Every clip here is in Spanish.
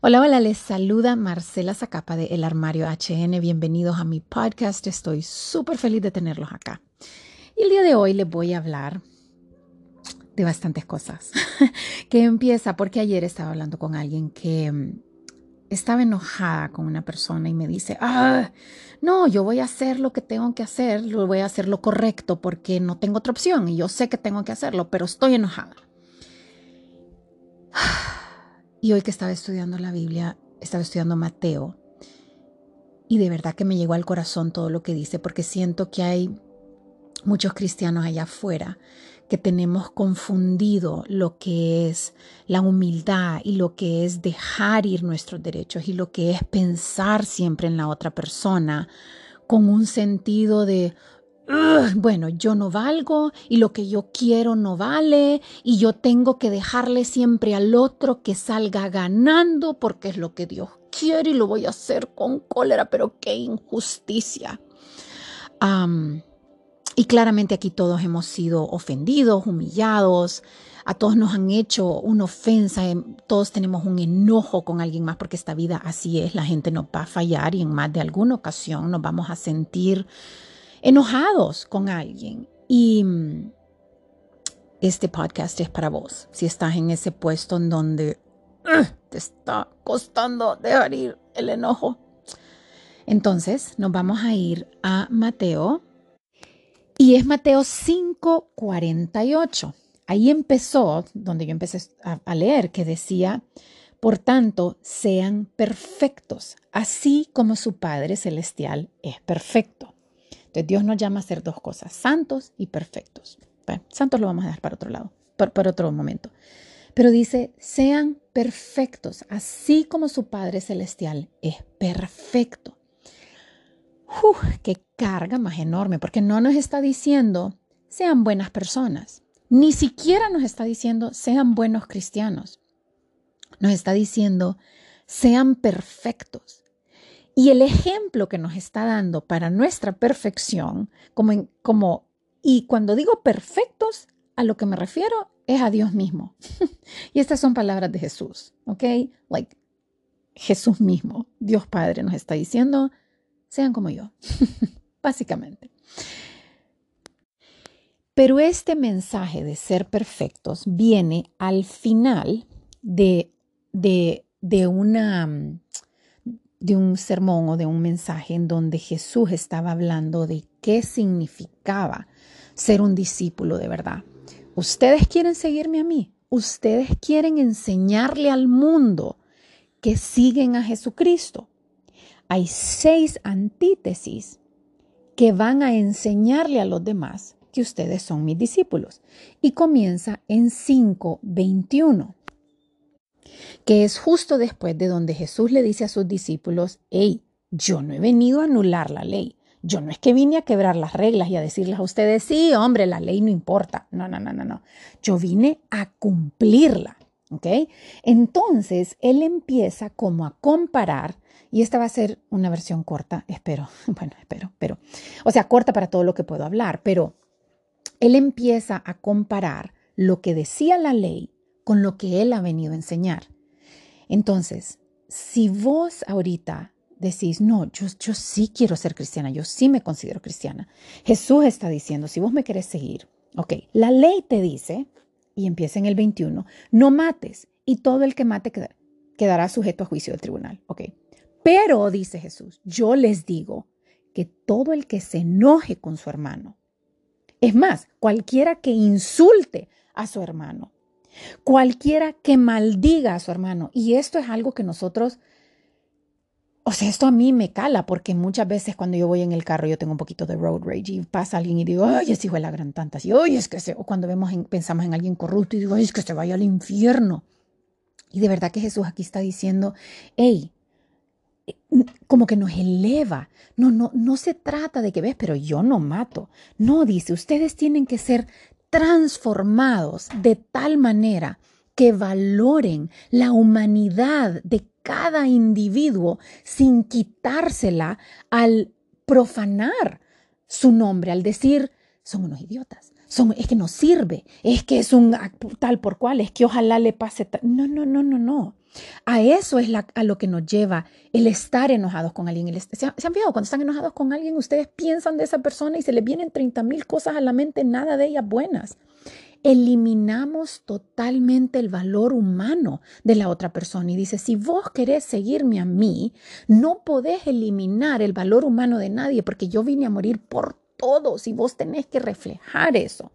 Hola, hola, les saluda Marcela Zacapa de El Armario HN. Bienvenidos a mi podcast. Estoy súper feliz de tenerlos acá. Y el día de hoy les voy a hablar de bastantes cosas. que empieza porque ayer estaba hablando con alguien que mm, estaba enojada con una persona y me dice, ah, no, yo voy a hacer lo que tengo que hacer, lo voy a hacer lo correcto porque no tengo otra opción y yo sé que tengo que hacerlo, pero estoy enojada. Y hoy que estaba estudiando la Biblia, estaba estudiando Mateo, y de verdad que me llegó al corazón todo lo que dice, porque siento que hay muchos cristianos allá afuera que tenemos confundido lo que es la humildad y lo que es dejar ir nuestros derechos y lo que es pensar siempre en la otra persona con un sentido de, bueno, yo no valgo y lo que yo quiero no vale y yo tengo que dejarle siempre al otro que salga ganando porque es lo que Dios quiere y lo voy a hacer con cólera, pero qué injusticia. y claramente aquí todos hemos sido ofendidos, humillados, a todos nos han hecho una ofensa, em, todos tenemos un enojo con alguien más porque esta vida así es, la gente nos va a fallar y en más de alguna ocasión nos vamos a sentir enojados con alguien. Y mm, este podcast es para vos. Si estás en ese puesto en donde te está costando dejar ir el enojo. Entonces nos vamos a ir a Mateo. Y es Mateo 5:48. Ahí empezó, donde yo empecé a leer, que decía, por tanto, sean perfectos, así como su Padre Celestial es perfecto. Entonces Dios nos llama a hacer dos cosas, santos y perfectos. santos lo vamos a dejar para otro lado, para, otro momento. Pero dice, sean perfectos, así como su Padre Celestial es perfecto. Uf, qué carga más enorme, porque no nos está diciendo, sean buenas personas. Ni siquiera nos está diciendo, sean buenos cristianos. Nos está diciendo, sean perfectos. Y el ejemplo que nos está dando para nuestra perfección, como, como y cuando digo perfectos, a lo que me refiero es a Dios mismo. y estas son palabras de Jesús, ¿ok? Like Jesús mismo, Dios Padre nos está diciendo, sean como yo, básicamente. Pero este mensaje de ser perfectos viene al final de, de, de una de un sermón o de un mensaje en donde Jesús estaba hablando de qué significaba ser un discípulo de verdad. Ustedes quieren seguirme a mí, ustedes quieren enseñarle al mundo que siguen a Jesucristo. Hay seis antítesis que van a enseñarle a los demás que ustedes son mis discípulos. Y comienza en 5.21 que es justo después de donde Jesús le dice a sus discípulos, hey, yo no he venido a anular la ley. Yo no es que vine a quebrar las reglas y a decirles a ustedes, sí, hombre, la ley no importa. No, no, no, no, no. Yo vine a cumplirla. ¿Ok? Entonces, él empieza como a comparar, y esta va a ser una versión corta, espero, bueno, espero, pero, o sea, corta para todo lo que puedo hablar, pero él empieza a comparar lo que decía la ley con lo que Él ha venido a enseñar. Entonces, si vos ahorita decís, no, yo, yo sí quiero ser cristiana, yo sí me considero cristiana, Jesús está diciendo, si vos me querés seguir, ok, la ley te dice, y empieza en el 21, no mates, y todo el que mate quedará sujeto a juicio del tribunal, ok. Pero, dice Jesús, yo les digo que todo el que se enoje con su hermano, es más, cualquiera que insulte a su hermano, Cualquiera que maldiga a su hermano. Y esto es algo que nosotros, o sea, esto a mí me cala porque muchas veces cuando yo voy en el carro yo tengo un poquito de road rage y pasa alguien y digo, ay, ese hijo de la gran tanta. Y, oye, es que se, o cuando vemos pensamos en alguien corrupto y digo, ay, es que se vaya al infierno. Y de verdad que Jesús aquí está diciendo, hey, como que nos eleva. No, no, no se trata de que ves, pero yo no mato. No, dice, ustedes tienen que ser transformados de tal manera que valoren la humanidad de cada individuo sin quitársela al profanar su nombre, al decir, son unos idiotas, son, es que no sirve, es que es un tal por cual, es que ojalá le pase. No, no, no, no, no. A eso es a lo que nos lleva el estar enojados con alguien. ¿se, han fijado? Cuando están enojados con alguien, ustedes piensan de esa persona y se les vienen 30 mil cosas a la mente, nada de ellas buenas. Eliminamos totalmente el valor humano de la otra persona. Y dice, si vos querés seguirme a mí, no podés eliminar el valor humano de nadie porque yo vine a morir por todos y vos tenés que reflejar eso.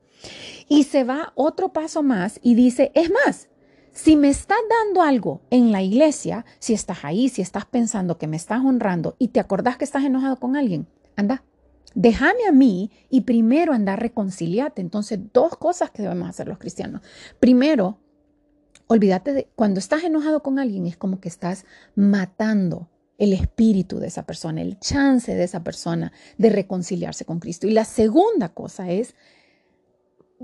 Y se va otro paso más y dice, es más, si me estás dando algo en la iglesia, si estás ahí, si estás pensando que me estás honrando y te acordás que estás enojado con alguien, anda, déjame a mí y primero anda reconciliate. Entonces, dos cosas que debemos hacer los cristianos. Primero, olvídate de cuando estás enojado con alguien, es como que estás matando el espíritu de esa persona, el chance de esa persona de reconciliarse con Cristo. Y la segunda cosa es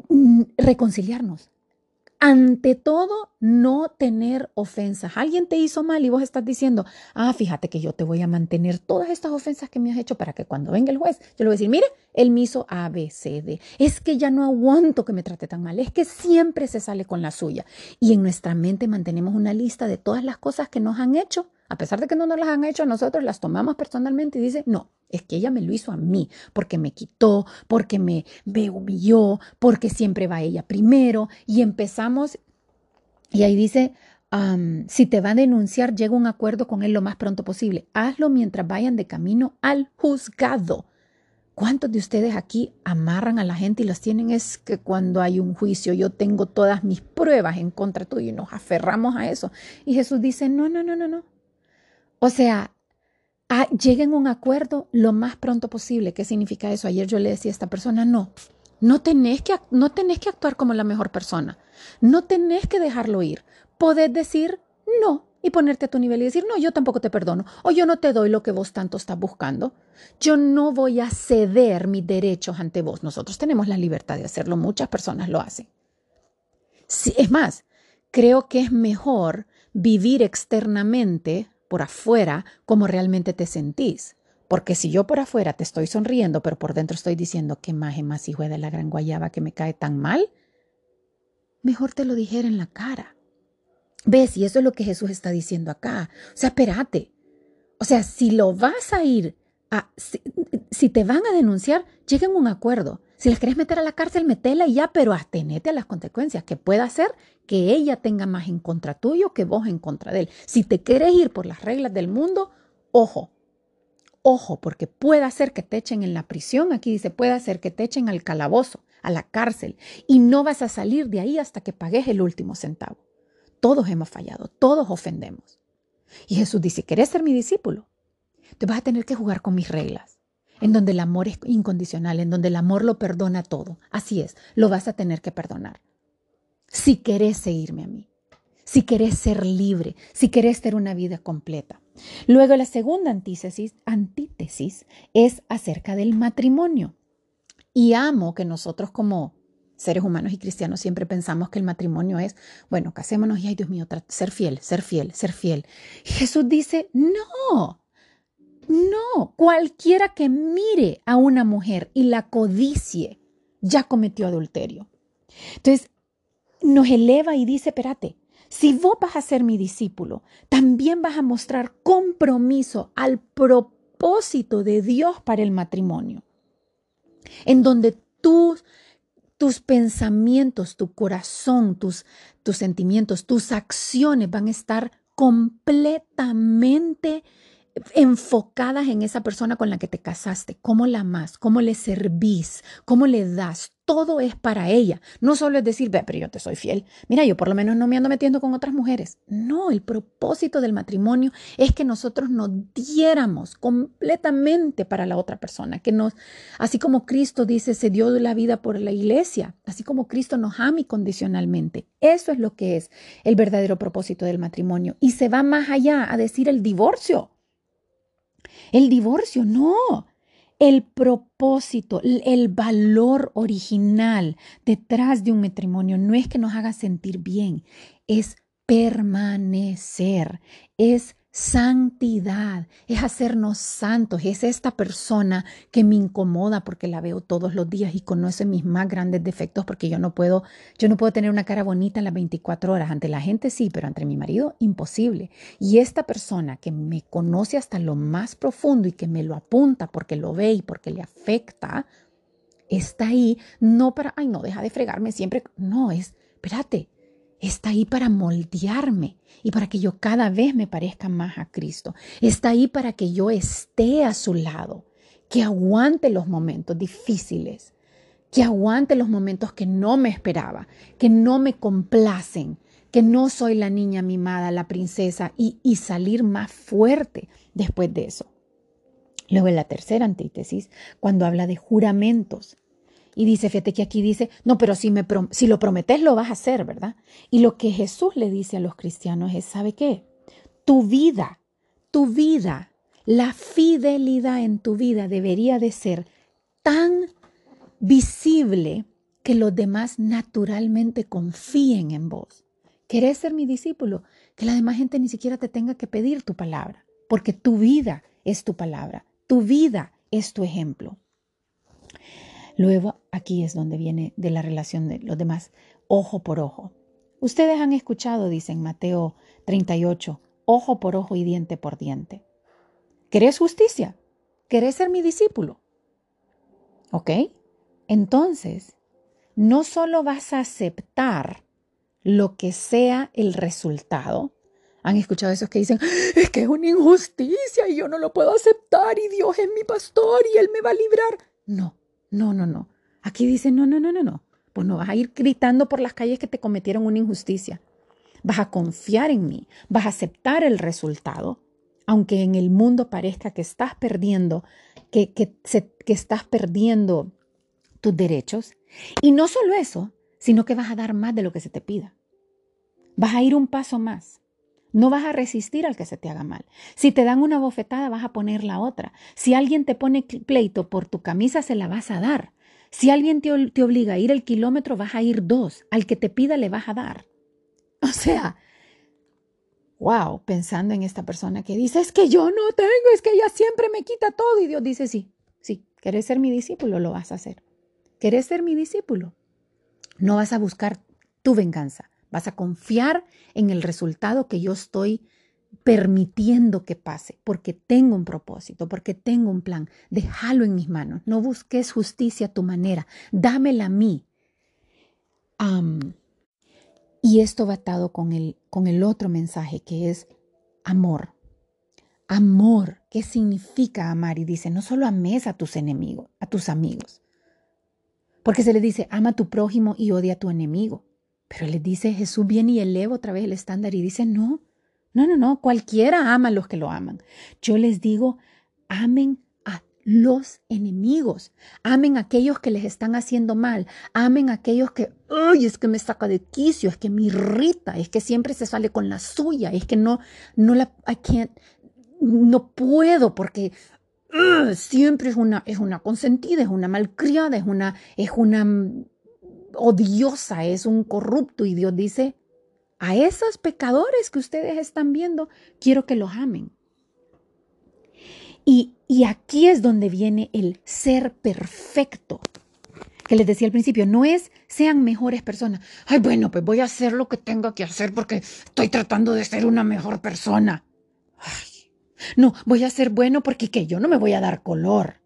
mm, reconciliarnos ante todo, no tener ofensas. Alguien te hizo mal y vos estás diciendo, ah, fíjate que yo te voy a mantener todas estas ofensas que me has hecho para que cuando venga el juez, yo le voy a decir, mire, él me hizo A, B, C, D. Es que ya no aguanto que me trate tan mal. Es que siempre se sale con la suya. Y en nuestra mente mantenemos una lista de todas las cosas que nos han hecho a pesar de que no nos las han hecho, nosotros las tomamos personalmente y dice, no, es que ella me lo hizo a mí, porque me quitó, porque me, me humilló, porque siempre va ella primero. Y empezamos, y ahí dice, si te va a denunciar, llega un acuerdo con él lo más pronto posible. Hazlo mientras vayan de camino al juzgado. ¿Cuántos de ustedes aquí amarran a la gente y los tienen? Es que cuando hay un juicio yo tengo todas mis pruebas en contra tuyo y nos aferramos a eso. Y Jesús dice, no, no, no, no, no. O sea, lleguen a un acuerdo lo más pronto posible. ¿Qué significa eso? Ayer yo le decía a esta persona, no, no tenés que, no tenés que actuar como la mejor persona. No tenés que dejarlo ir. Podés decir no y ponerte a tu nivel y decir, no, yo tampoco te perdono o yo no te doy lo que vos tanto estás buscando. Yo no voy a ceder mis derechos ante vos. Nosotros tenemos la libertad de hacerlo, muchas personas lo hacen. Es más, creo que es mejor vivir externamente por afuera cómo realmente te sentís. Porque si yo por afuera te estoy sonriendo, pero por dentro estoy diciendo que más más hijo de la gran guayaba que me cae tan mal, mejor te lo dijera en la cara. ¿Ves? Y eso es lo que Jesús está diciendo acá. O sea, espérate. O sea, si lo vas a ir a, si, te van a denunciar, lleguen a un acuerdo. Si les querés meter a la cárcel, metela y ya, pero atenete a las consecuencias, que pueda ser que ella tenga más en contra tuyo que vos en contra de él. Si te quieres ir por las reglas del mundo, ojo, ojo, porque puede ser que te echen en la prisión, aquí dice, puede ser que te echen al calabozo, a la cárcel, y no vas a salir de ahí hasta que pagues el último centavo. Todos hemos fallado, todos ofendemos. Y Jesús dice, ¿querés ser mi discípulo? Te vas a tener que jugar con mis reglas, en donde el amor es incondicional, en donde el amor lo perdona todo. Así es, lo vas a tener que perdonar si querés seguirme a mí, si querés ser libre, si querés tener una vida completa. Luego la segunda antítesis, antítesis es acerca del matrimonio. Y amo que nosotros como seres humanos y cristianos siempre pensamos que el matrimonio es, bueno, casémonos y, ay Dios mío, ser fiel, ser fiel, ser fiel. Jesús dice, no, no, cualquiera que mire a una mujer y la codicie, ya cometió adulterio. Entonces, nos eleva y dice, espérate, si vos vas a ser mi discípulo, también vas a mostrar compromiso al propósito de Dios para el matrimonio, en donde tus, tus pensamientos, tu corazón, tus, tus sentimientos, tus acciones van a estar completamente enfocadas en esa persona con la que te casaste, cómo la amas, cómo le servís, cómo le das. Todo es para ella. No solo es decir, ve, pero yo te soy fiel. Mira, yo por lo menos no me ando metiendo con otras mujeres. No, el propósito del matrimonio es que nosotros nos diéramos completamente para la otra persona, que nos, así como Cristo dice, se dio la vida por la iglesia, así como Cristo nos ama incondicionalmente. Eso es lo que es el verdadero propósito del matrimonio. Y se va más allá a decir el divorcio. El divorcio, no. El propósito, el valor original detrás de un matrimonio no es que nos haga sentir bien, es permanecer, es santidad, es hacernos santos, es esta persona que me incomoda porque la veo todos los días y conoce mis más grandes defectos porque yo no puedo, yo no puedo tener una cara bonita en las 24 horas, ante la gente sí, pero ante mi marido imposible. Y esta persona que me conoce hasta lo más profundo y que me lo apunta porque lo ve y porque le afecta, está ahí no para, ay, no, deja de fregarme siempre, no, es, espérate, Está ahí para moldearme y para que yo cada vez me parezca más a Cristo. Está ahí para que yo esté a su lado, que aguante los momentos difíciles, que aguante los momentos que no me esperaba, que no me complacen, que no soy la niña mimada, la princesa y, salir más fuerte después de eso. Luego en la tercera antítesis, cuando habla de juramentos, y dice, fíjate que aquí dice, no, pero si, me, si lo prometes lo vas a hacer, ¿verdad? Y lo que Jesús le dice a los cristianos es, ¿sabe qué? Tu vida, tu vida, la fidelidad en tu vida debería de ser tan visible que los demás naturalmente confíen en vos. ¿Querés ser mi discípulo? Que la demás gente ni siquiera te tenga que pedir tu palabra, porque tu vida es tu palabra, tu vida es tu ejemplo. Luego, aquí es donde viene de la relación de los demás, ojo por ojo. Ustedes han escuchado, dice en Mateo 38, ojo por ojo y diente por diente. ¿Querés justicia? ¿Querés ser mi discípulo? ¿Ok? Entonces, no solo vas a aceptar lo que sea el resultado. Han escuchado esos que dicen, es que es una injusticia y yo no lo puedo aceptar y Dios es mi pastor y Él me va a librar. No, no, no, no. Aquí dice, no, no, no, no, no. Pues no vas a ir gritando por las calles que te cometieron una injusticia. Vas a confiar en mí, vas a aceptar el resultado, aunque en el mundo parezca que estás perdiendo, que, que, que estás perdiendo tus derechos. Y no solo eso, sino que vas a dar más de lo que se te pida. Vas a ir un paso más. No vas a resistir al que se te haga mal. Si te dan una bofetada, vas a poner la otra. Si alguien te pone pleito por tu camisa, se la vas a dar. Si alguien te, obliga a ir el kilómetro, vas a ir dos. Al que te pida, le vas a dar. O sea, wow, pensando en esta persona que dice, es que yo no tengo, es que ella siempre me quita todo. Y Dios dice, sí, sí, ¿querés ser mi discípulo? Lo vas a hacer. ¿Querés ser mi discípulo? No vas a buscar tu venganza. Vas a confiar en el resultado que yo estoy permitiendo que pase, porque tengo un propósito, porque tengo un plan. Déjalo en mis manos. No busques justicia a tu manera. Dámela a mí. y esto va atado con el, con el otro mensaje que es amor. Amor, ¿qué significa amar? Y dice, no solo ames a tus enemigos, a tus amigos. Porque se le dice, ama a tu prójimo y odia a tu enemigo. Pero les dice, Jesús viene y eleva otra vez el estándar y dice, no, no, no, no, cualquiera ama a los que lo aman. Yo les digo, amen a los enemigos, amen a aquellos que les están haciendo mal, amen a aquellos que, ay, es que me saca de quicio, es que me irrita, es que siempre se sale con la suya, es que no, no la, I can't, no puedo porque siempre es una, es una consentida, es una malcriada, es una, es una odiosa, es un corrupto y Dios dice, a esos pecadores que ustedes están viendo, quiero que los amen. Y, y aquí es donde viene el ser perfecto, que les decía al principio, no es sean mejores personas. Ay, bueno, pues voy a hacer lo que tenga que hacer porque estoy tratando de ser una mejor persona. no, voy a ser bueno porque ¿qué? yo no me voy a dar color.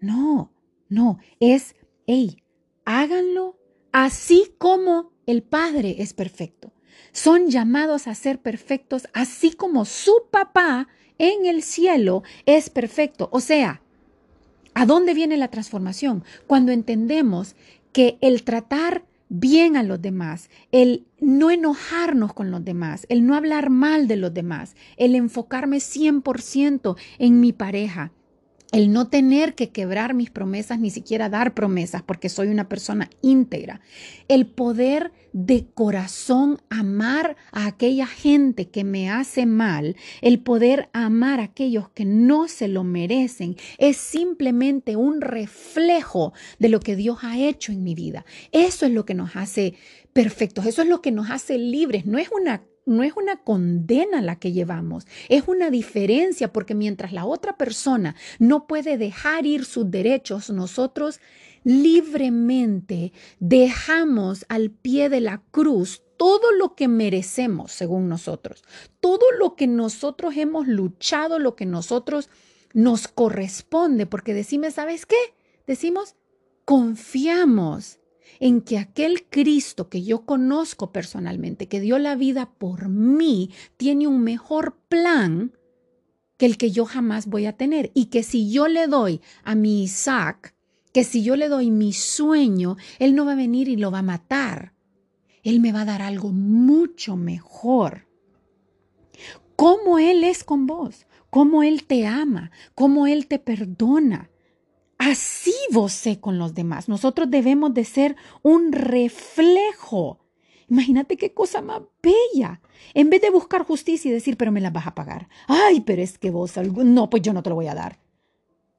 No, no, es, hey, háganlo así como el Padre es perfecto. Son llamados a ser perfectos, así como su papá en el cielo es perfecto. O sea, ¿a dónde viene la transformación? Cuando entendemos que el tratar bien a los demás, el no enojarnos con los demás, el no hablar mal de los demás, el enfocarme 100% en mi pareja, el no tener que quebrar mis promesas, ni siquiera dar promesas, porque soy una persona íntegra, el poder de corazón amar a aquella gente que me hace mal, el poder amar a aquellos que no se lo merecen, es simplemente un reflejo de lo que Dios ha hecho en mi vida. Eso es lo que nos hace perfectos, eso es lo que nos hace libres, no es una no es una condena la que llevamos, es una diferencia porque mientras la otra persona no puede dejar ir sus derechos, nosotros libremente dejamos al pie de la cruz todo lo que merecemos según nosotros, todo lo que nosotros hemos luchado, lo que nosotros nos corresponde, porque decimos, ¿sabes qué? Decimos, confiamos en que aquel Cristo que yo conozco personalmente, que dio la vida por mí, tiene un mejor plan que el que yo jamás voy a tener. Y que si yo le doy a mi Isaac, que si yo le doy mi sueño, Él no va a venir y lo va a matar. Él me va a dar algo mucho mejor. Cómo Él es con vos, cómo Él te ama, cómo Él te perdona. Así vos sé con los demás. Nosotros debemos de ser un reflejo. Imagínate qué cosa más bella. En vez de buscar justicia y decir, pero me la vas a pagar. Ay, pero es que vos, no, pues yo no te lo voy a dar.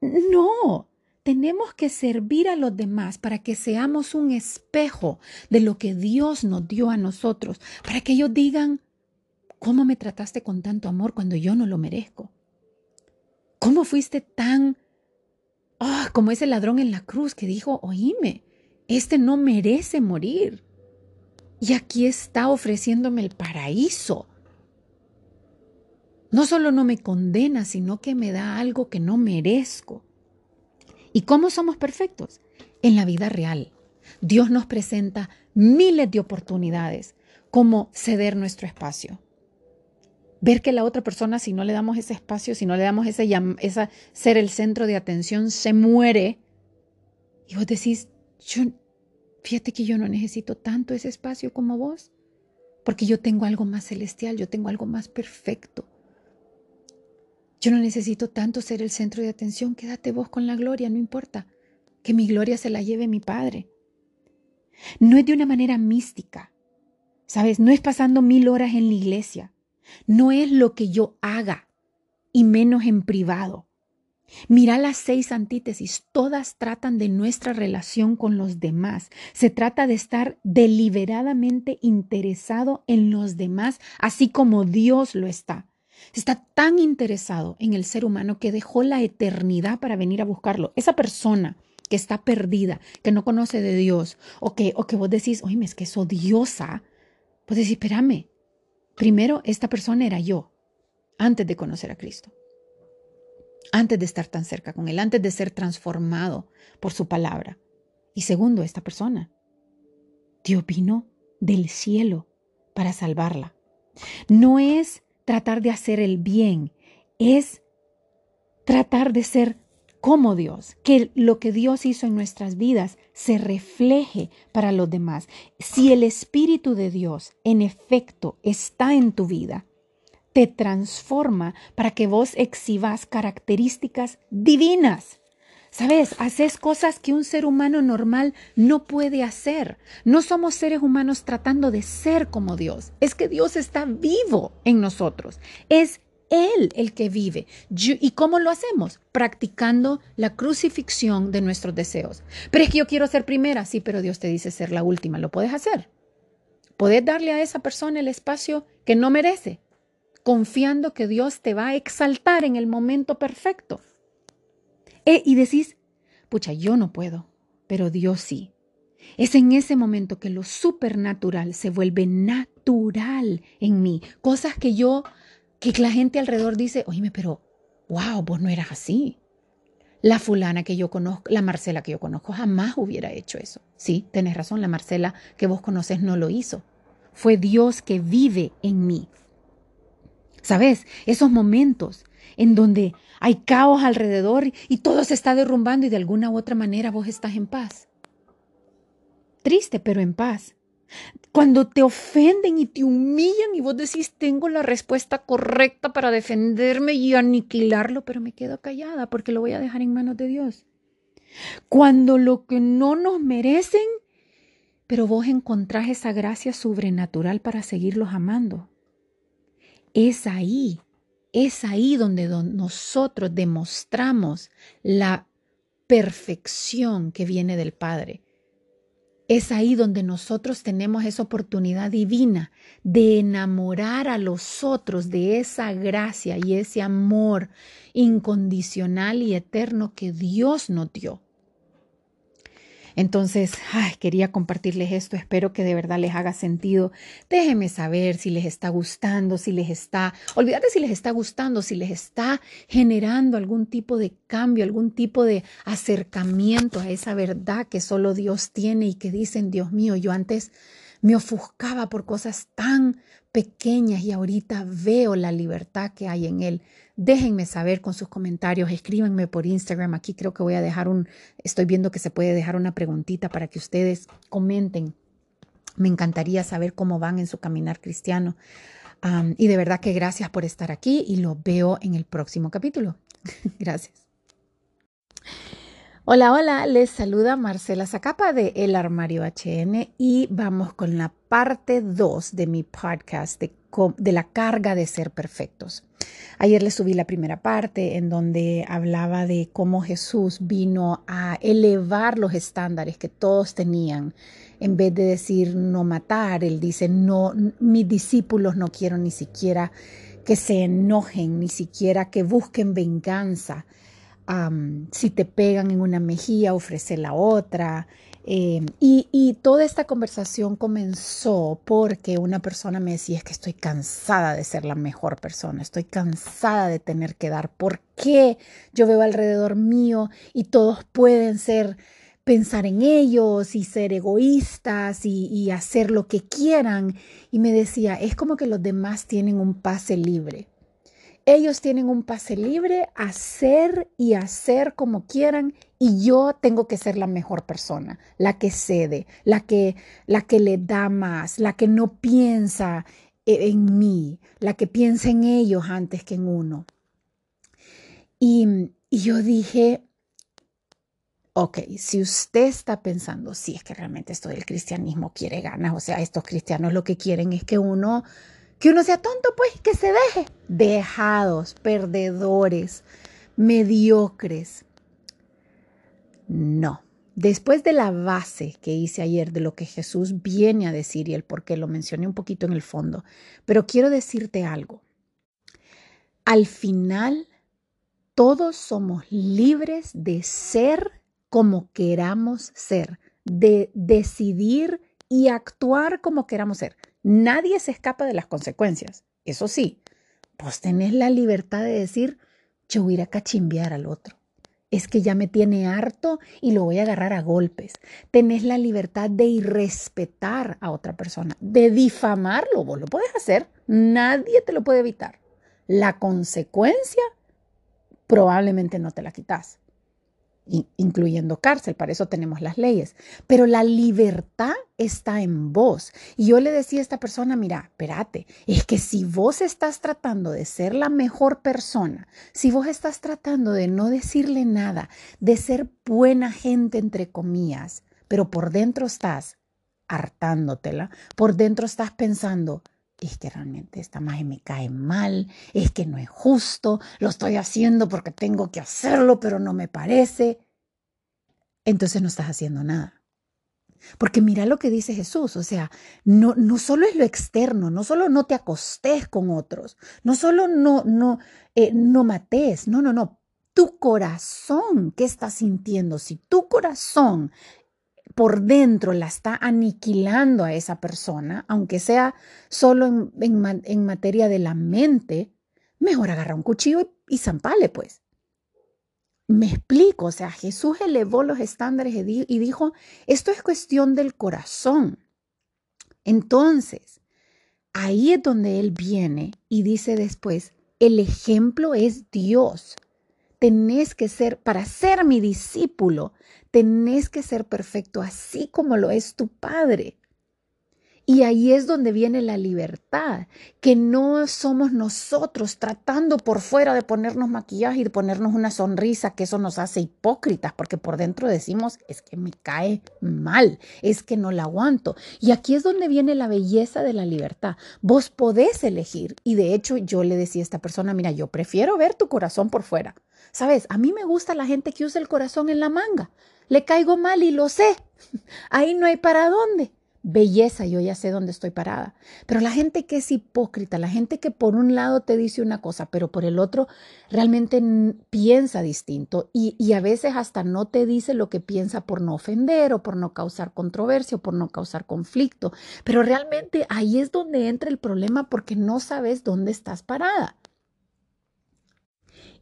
No, tenemos que servir a los demás para que seamos un espejo de lo que Dios nos dio a nosotros, para que ellos digan, ¿cómo me trataste con tanto amor cuando yo no lo merezco? ¿Cómo fuiste tan Ah, como ese ladrón en la cruz que dijo, oíme, este no merece morir. Y aquí está ofreciéndome el paraíso. No solo no me condena, sino que me da algo que no merezco. ¿Y cómo somos perfectos? En la vida real. Dios nos presenta miles de oportunidades como ceder nuestro espacio, ver que la otra persona, si no le damos ese espacio, si no le damos ese ser el centro de atención, se muere. Y vos decís, yo, fíjate que yo no necesito tanto ese espacio como vos, porque yo tengo algo más celestial, yo tengo algo más perfecto. Yo no necesito tanto ser el centro de atención, quédate vos con la gloria, no importa, que mi gloria se la lleve mi Padre. No es de una manera mística, ¿sabes? No es pasando mil horas en la iglesia no es lo que yo haga y menos en privado. Mira las seis antítesis, todas tratan de nuestra relación con los demás. Se trata de estar deliberadamente interesado en los demás, así como Dios lo está. Está tan interesado en el ser humano que dejó la eternidad para venir a buscarlo. Esa persona que está perdida, que no conoce de Dios, o que, o que vos decís, oye, es que es odiosa, pues decís, espérame, Primero, esta persona era yo, antes de conocer a Cristo, antes de estar tan cerca con Él, antes de ser transformado por su palabra. Y segundo, esta persona. Dios vino del cielo para salvarla. No es tratar de hacer el bien, es tratar de ser como Dios, que lo que Dios hizo en nuestras vidas se refleje para los demás. Si el Espíritu de Dios en efecto está en tu vida, te transforma para que vos exhibas características divinas. Sabes, haces cosas que un ser humano normal no puede hacer. No somos seres humanos tratando de ser como Dios. Es que Dios está vivo en nosotros. Es él el que vive. ¿Y cómo lo hacemos? Practicando la crucifixión de nuestros deseos. Pero es que yo quiero ser primera, sí, pero Dios te dice ser la última. ¿Lo puedes hacer? Puedes darle a esa persona el espacio que no merece, confiando que Dios te va a exaltar en el momento perfecto. E, y decís, pucha, yo no puedo, pero Dios sí. Es en ese momento que lo supernatural se vuelve natural en mí. Cosas que yo que la gente alrededor dice, oíme, pero, wow, vos no eras así. La fulana que yo conozco, la Marcela que yo conozco, jamás hubiera hecho eso. Sí, tenés razón, la Marcela que vos conoces no lo hizo. Fue Dios que vive en mí. ¿Sabes? Esos momentos en donde hay caos alrededor y todo se está derrumbando y de alguna u otra manera vos estás en paz. Triste, pero en paz. Cuando te ofenden y te humillan y vos decís, tengo la respuesta correcta para defenderme y aniquilarlo, pero me quedo callada porque lo voy a dejar en manos de Dios. Cuando lo que no nos merecen, pero vos encontrás esa gracia sobrenatural para seguirlos amando. Es ahí, es ahí donde nosotros demostramos la perfección que viene del Padre es ahí donde nosotros tenemos esa oportunidad divina de enamorar a los otros de esa gracia y ese amor incondicional y eterno que Dios nos dio. Entonces, quería compartirles esto, espero que de verdad les haga sentido. Déjenme saber si les está gustando, si les está, olvídate si les está gustando, si les está generando algún tipo de cambio, algún tipo de acercamiento a esa verdad que solo Dios tiene y que dicen, Dios mío, yo antes me ofuscaba por cosas tan pequeñas y ahorita veo la libertad que hay en Él. Déjenme saber con sus comentarios, escríbanme por Instagram. Aquí creo que voy a dejar un, estoy viendo que se puede dejar una preguntita para que ustedes comenten. Me encantaría saber cómo van en su caminar cristiano. y de verdad que gracias por estar aquí y lo veo en el próximo capítulo. gracias. Hola, hola, les saluda Marcela Zacapa de El Armario HN y vamos con la parte 2 de mi podcast de, la carga de ser perfectos. Ayer les subí la primera parte en donde hablaba de cómo Jesús vino a elevar los estándares que todos tenían. En vez de decir no matar, él dice, no, mis discípulos no quiero ni siquiera que se enojen, ni siquiera que busquen venganza. Si te pegan en una mejilla, ofrece la otra. Em, y, toda esta conversación comenzó porque una persona me decía, es que estoy cansada de ser la mejor persona, estoy cansada de tener que dar. ¿Por qué yo veo alrededor mío y todos pueden ser, pensar en ellos y ser egoístas y, y hacer lo que quieran? Y me decía, es como que los demás tienen un pase libre. Ellos tienen un pase libre a hacer y hacer como quieran y yo tengo que ser la mejor persona, la que cede, la que, la que le da más, la que no piensa e, en mí, la que piensa en ellos antes que en uno. Y, y yo dije, ok, si usted está pensando, si es que realmente esto del cristianismo quiere ganas, o sea, estos cristianos lo que quieren es que uno que uno sea tonto, pues, que se deje. Dejados, perdedores, mediocres. No. Después de la base que hice ayer de lo que Jesús viene a decir y el por qué lo mencioné un poquito en el fondo, pero quiero decirte algo. Al final, todos somos libres de ser como queramos ser, de decidir y actuar como queramos ser. Nadie se escapa de las consecuencias. Eso sí, pues tenés la libertad de decir, yo voy a cachimbear al otro. Es que ya me tiene harto y lo voy a agarrar a golpes. Tenés la libertad de irrespetar a otra persona, de difamarlo. Vos lo puedes hacer. Nadie te lo puede evitar. La consecuencia probablemente no te la quitas incluyendo cárcel, para eso tenemos las leyes. Pero la libertad está en vos. Y yo le decía a esta persona, mira, espérate, es que si vos estás tratando de ser la mejor persona, si vos estás tratando de no decirle nada, de ser buena gente, entre comillas, pero por dentro estás hartándotela, por dentro estás pensando, es que realmente esta magia me cae mal, es que no es justo, lo estoy haciendo porque tengo que hacerlo, pero no me parece. Entonces no estás haciendo nada. Porque mira lo que dice Jesús, o sea, no, no solo es lo externo, no solo no te acostes con otros, no solo no, no, eh, no mates, no, no, no. Tu corazón, ¿qué estás sintiendo? Si tu corazón por dentro la está aniquilando a esa persona, aunque sea solo en, materia de la mente, mejor agarra un cuchillo y, zampale, pues. Me explico, o sea, Jesús elevó los estándares y dijo, esto es cuestión del corazón. Entonces, ahí es donde Él viene y dice después, el ejemplo es Dios. Tenés que ser, para ser mi discípulo, tenés que ser perfecto así como lo es tu Padre. Y ahí es donde viene la libertad, que no somos nosotros tratando por fuera de ponernos maquillaje y de ponernos una sonrisa, que eso nos hace hipócritas, porque por dentro decimos, es que me cae mal, es que no la aguanto. Y aquí es donde viene la belleza de la libertad. Vos podés elegir. Y de hecho yo le decía a esta persona, mira, yo prefiero ver tu corazón por fuera. Sabes, a mí me gusta la gente que usa el corazón en la manga. Le caigo mal y lo sé. Ahí no hay para dónde belleza, yo ya sé dónde estoy parada. Pero la gente que es hipócrita, la gente que por un lado te dice una cosa, pero por el otro realmente piensa distinto y, a veces hasta no te dice lo que piensa por no ofender o por no causar controversia o por no causar conflicto. Pero realmente ahí es donde entra el problema porque no sabes dónde estás parada.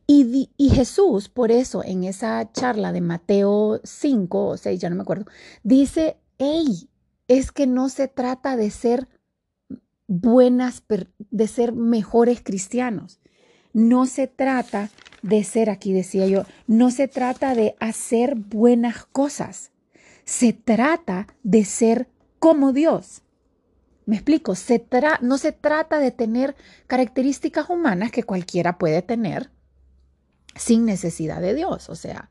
Y, y, Jesús, por eso, en esa charla de Mateo 5 o 6, ya no me acuerdo, dice, hey, es que no se trata de ser buenas, de ser mejores cristianos. No se trata de ser, aquí decía yo, no se trata de hacer buenas cosas. Se trata de ser como Dios. Me explico, no se trata de tener características humanas que cualquiera puede tener sin necesidad de Dios. O sea,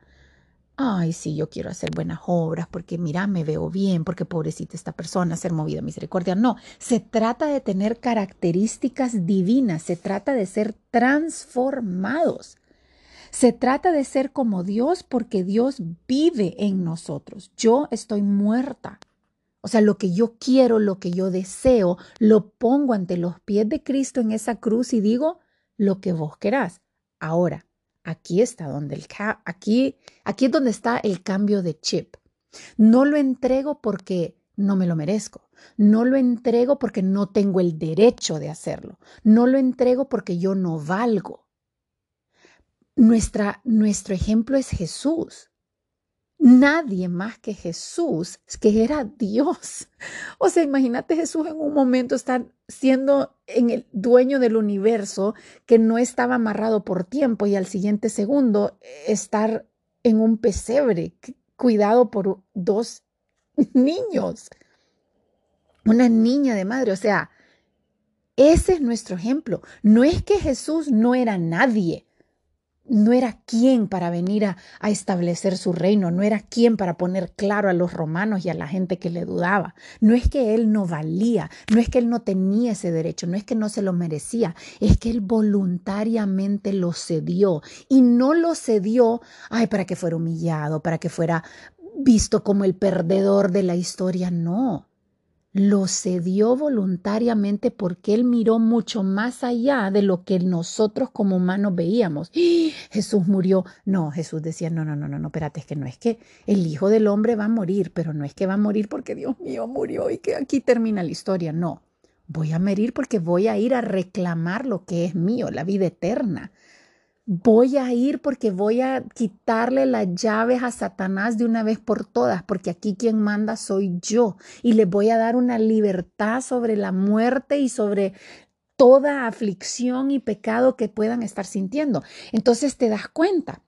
ay, sí, yo quiero hacer buenas obras porque mira, me veo bien, porque pobrecita esta persona, ser movida a misericordia. No, se trata de tener características divinas, se trata de ser transformados. Se trata de ser como Dios porque Dios vive en nosotros. Yo estoy muerta. O sea, lo que yo quiero, lo que yo deseo, lo pongo ante los pies de Cristo en esa cruz y digo lo que vos querás. Ahora, Aquí está donde el aquí, aquí es donde está el cambio de chip. No lo entrego porque no me lo merezco. No lo entrego porque no tengo el derecho de hacerlo. No lo entrego porque yo no valgo. Nuestra, nuestro ejemplo es Jesús. Nadie más que Jesús, que era Dios. O sea, imagínate Jesús en un momento estar siendo en el dueño del universo que no estaba amarrado por tiempo y al siguiente segundo estar en un pesebre cuidado por dos niños, una niña de madre. O sea, ese es nuestro ejemplo. No es que Jesús no era nadie no era quien para venir a, establecer su reino, no era quien para poner claro a los romanos y a la gente que le dudaba. No es que él no valía, no es que él no tenía ese derecho, no es que no se lo merecía, es que él voluntariamente lo cedió y no lo cedió, ay, para que fuera humillado, para que fuera visto como el perdedor de la historia, no lo cedió voluntariamente porque él miró mucho más allá de lo que nosotros como humanos veíamos. ¡Ah! Jesús murió. No, Jesús decía, no, no, no, no, no, espérate, es que no es que el Hijo del Hombre va a morir, pero no es que va a morir porque Dios mío murió y que aquí termina la historia. No, voy a morir porque voy a ir a reclamar lo que es mío, la vida eterna voy a ir porque voy a quitarle las llaves a Satanás de una vez por todas, porque aquí quien manda soy yo y le voy a dar una libertad sobre la muerte y sobre toda aflicción y pecado que puedan estar sintiendo. Entonces te das cuenta.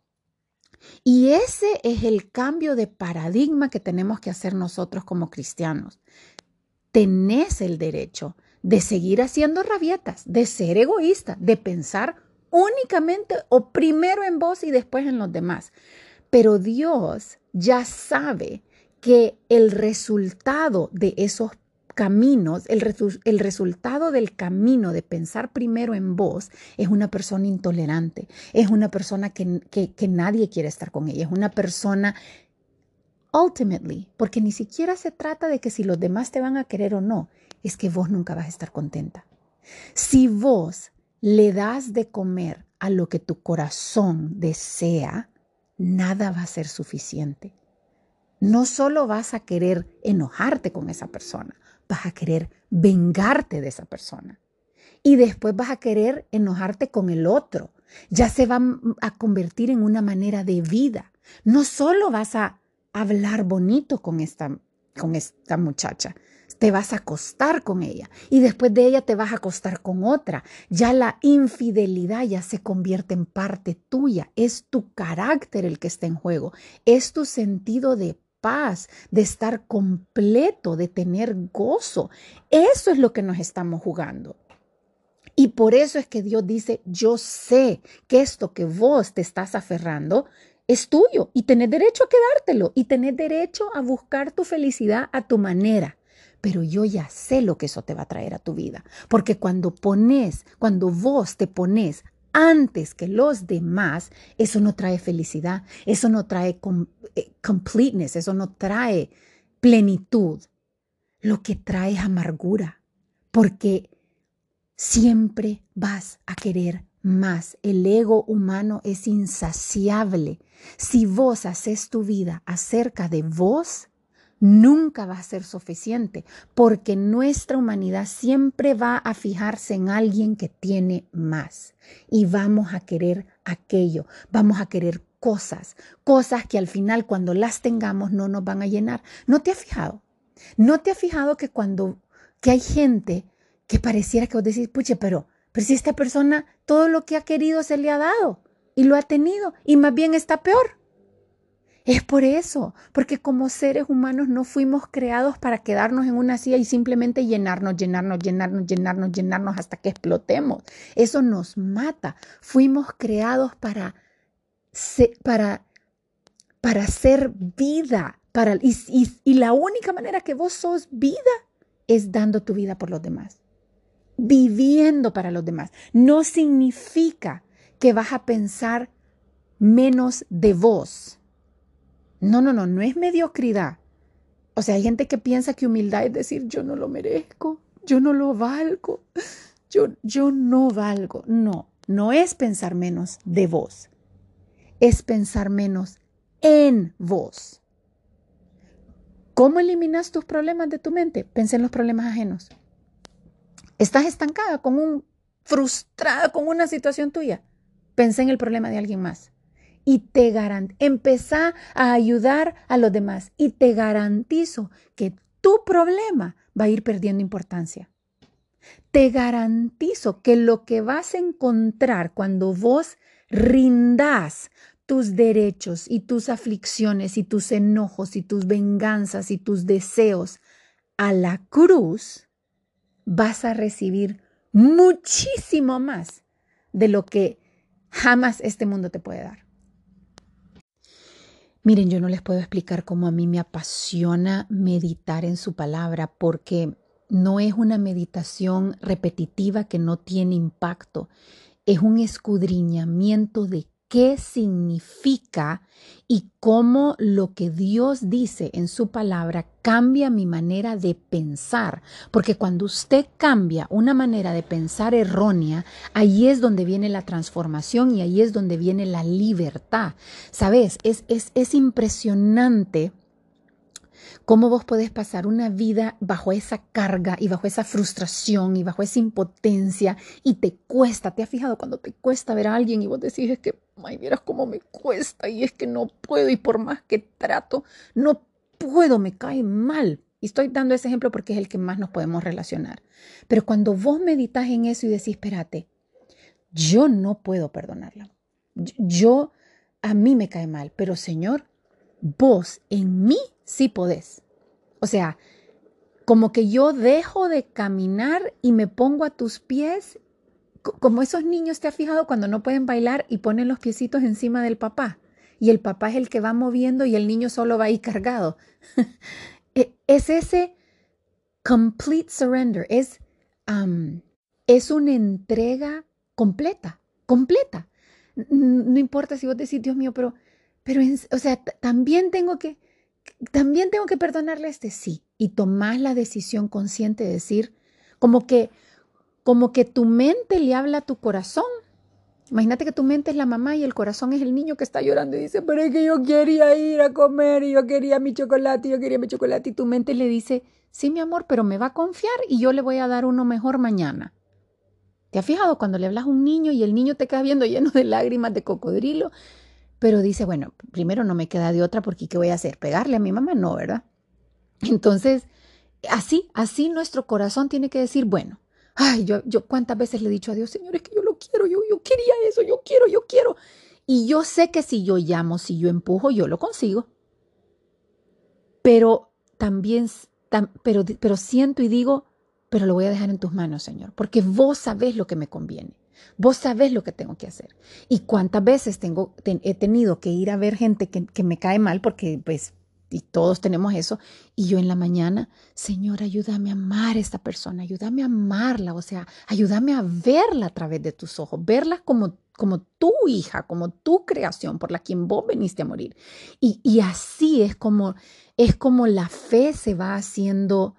Y ese es el cambio de paradigma que tenemos que hacer nosotros como cristianos. Tenés el derecho de seguir haciendo rabietas, de ser egoísta, de pensar únicamente o primero en vos y después en los demás. Pero Dios ya sabe que el resultado de esos caminos, el, el, resultado del camino de pensar primero en vos es una persona intolerante, es una persona que, que, que nadie quiere estar con ella, es una persona ultimately, porque ni siquiera se trata de que si los demás te van a querer o no, es que vos nunca vas a estar contenta. Si vos le das de comer a lo que tu corazón desea, nada va a ser suficiente. No solo vas a querer enojarte con esa persona, vas a querer vengarte de esa persona. Y después vas a querer enojarte con el otro. Ya se va a convertir en una manera de vida. No solo vas a hablar bonito con esta, con esta muchacha, te vas a acostar con ella y después de ella te vas a acostar con otra. Ya la infidelidad ya se convierte en parte tuya. Es tu carácter el que está en juego. Es tu sentido de paz, de estar completo, de tener gozo. Eso es lo que nos estamos jugando. Y por eso es que Dios dice, yo sé que esto que vos te estás aferrando es tuyo y tenés derecho a quedártelo y tenés derecho a buscar tu felicidad a tu manera. Pero yo ya sé lo que eso te va a traer a tu vida, porque cuando pones, cuando vos te pones antes que los demás, eso no trae felicidad, eso no trae eh, completeness, eso no trae plenitud. Lo que trae es amargura, porque siempre vas a querer más. El ego humano es insaciable. Si vos haces tu vida acerca de vos, nunca va a ser suficiente, porque nuestra humanidad siempre va a fijarse en alguien que tiene más y vamos a querer aquello, vamos a querer cosas, cosas que al final cuando las tengamos no nos van a llenar. ¿No te has fijado? ¿No te has fijado que cuando que hay gente que pareciera que vos decís, puche, pero, pero si esta persona todo lo que ha querido se le ha dado y lo ha tenido y más bien está peor? Es por eso, porque como seres humanos no fuimos creados para quedarnos en una silla y simplemente llenarnos, llenarnos, llenarnos, llenarnos, llenarnos hasta que explotemos. Eso nos mata. Fuimos creados para, para, para ser vida. Para, y, y la única manera que vos sos vida es dando tu vida por los demás. Viviendo para los demás. No significa que vas a pensar menos de vos no, no, no, no es mediocridad. O sea, hay gente que piensa que humildad es decir, yo no lo merezco, yo no lo valgo, yo, yo no valgo. No, no es pensar menos de vos, es pensar menos en vos. ¿Cómo eliminas tus problemas de tu mente? Pensé en los problemas ajenos. Estás estancada con un frustrada con una situación tuya. Pensé en el problema de alguien más y te garantizo, empezá a ayudar a los demás y te garantizo que tu problema va a ir perdiendo importancia. Te garantizo que lo que vas a encontrar cuando vos rindas tus derechos y tus aflicciones y tus enojos y tus venganzas y tus deseos a la cruz, vas a recibir muchísimo más de lo que jamás este mundo te puede dar. Miren, yo no les puedo explicar cómo a mí me apasiona meditar en su palabra porque no es una meditación repetitiva que no tiene impacto, es un escudriñamiento de qué significa y cómo lo que Dios dice en su palabra cambia mi manera de pensar. Porque cuando usted cambia una manera de pensar errónea, ahí es donde viene la transformación y ahí es donde viene la libertad. ¿Sabes? Es, es, es impresionante cómo vos podés pasar una vida bajo esa carga y bajo esa frustración y bajo esa impotencia y te cuesta, ¿te has fijado cuando te cuesta ver a alguien y vos decís es que, ay, vieras cómo me cuesta y es que no puedo y por más que trato, no puedo, me cae mal. Y estoy dando ese ejemplo porque es el que más nos podemos relacionar. Pero cuando vos meditas en eso y decís, espérate, yo no puedo perdonarla. Yo, a mí me cae mal, pero Señor, vos en mí sí podés. O sea, como que yo dejo de caminar y me pongo a tus pies, como esos niños, ¿te has fijado cuando no pueden bailar y ponen los piecitos encima del papá? Y el papá es el que va moviendo y el niño solo va ahí cargado. E, es ese complete surrender, es, es una entrega completa, completa. No importa si vos decís, Dios mío, pero pero, o sea, también tengo que, también tengo que perdonarle este sí. Y tomás la decisión consciente de decir, como que, como que tu mente le habla a tu corazón. Imagínate que tu mente es la mamá y el corazón es el niño que está llorando y dice, pero es que yo quería ir a comer y yo quería mi chocolate, yo quería mi chocolate. Y tu mente le dice, sí, mi amor, pero me va a confiar y yo le voy a dar uno mejor mañana. ¿Te has fijado cuando le hablas a un niño y el niño te queda viendo lleno de lágrimas de cocodrilo? Pero dice, bueno, primero no me queda de otra porque ¿qué voy a hacer? ¿Pegarle a mi mamá? No, ¿verdad? Entonces, así, así nuestro corazón tiene que decir, bueno, ay, yo, yo cuántas veces le he dicho a Dios, Señor, es que yo lo quiero, yo, yo quería eso, yo quiero, yo quiero. Y yo sé que si yo llamo, si yo empujo, yo lo consigo. pero también, pero, pero siento y digo, pero lo voy a dejar en tus manos, Señor, porque vos sabés lo que me conviene. Vos sabés lo que tengo que hacer. Y cuántas veces tengo, he tenido que ir a ver gente que, me cae mal porque pues y todos tenemos eso, y yo en la mañana, Señor, ayúdame a amar a esta persona, ayúdame a amarla, o sea, ayúdame a verla a través de tus ojos, verla como, como tu hija, como tu creación por la quien vos veniste a morir. Y, y así es como, es como la fe se va haciendo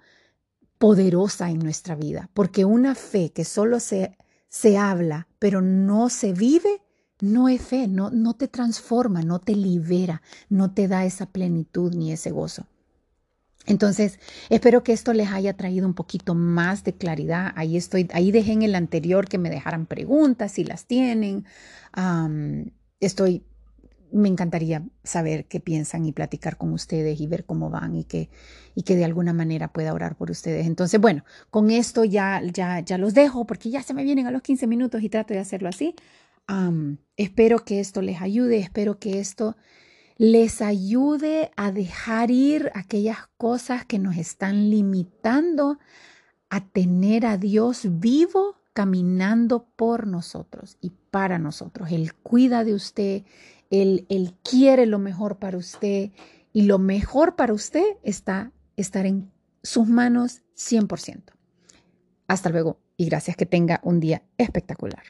poderosa en nuestra vida, porque una fe que solo se, se habla, pero no se vive, no es fe, no, no te transforma, no te libera, no te da esa plenitud ni ese gozo. Entonces, espero que esto les haya traído un poquito más de claridad. Ahí estoy, ahí dejé en el anterior que me dejaran preguntas si las tienen. estoy, me encantaría saber qué piensan y platicar con ustedes y ver cómo van y que, y que de alguna manera pueda orar por ustedes. Entonces, bueno, con esto ya, ya, ya los dejo porque ya se me vienen a los 15 minutos y trato de hacerlo así espero que esto les ayude, espero que esto les ayude a dejar ir aquellas cosas que nos están limitando a tener a Dios vivo caminando por nosotros y para nosotros. Él cuida de usted, él, quiere lo mejor para usted y lo mejor para usted está estar en sus manos 100%. Hasta luego y gracias que tenga un día espectacular.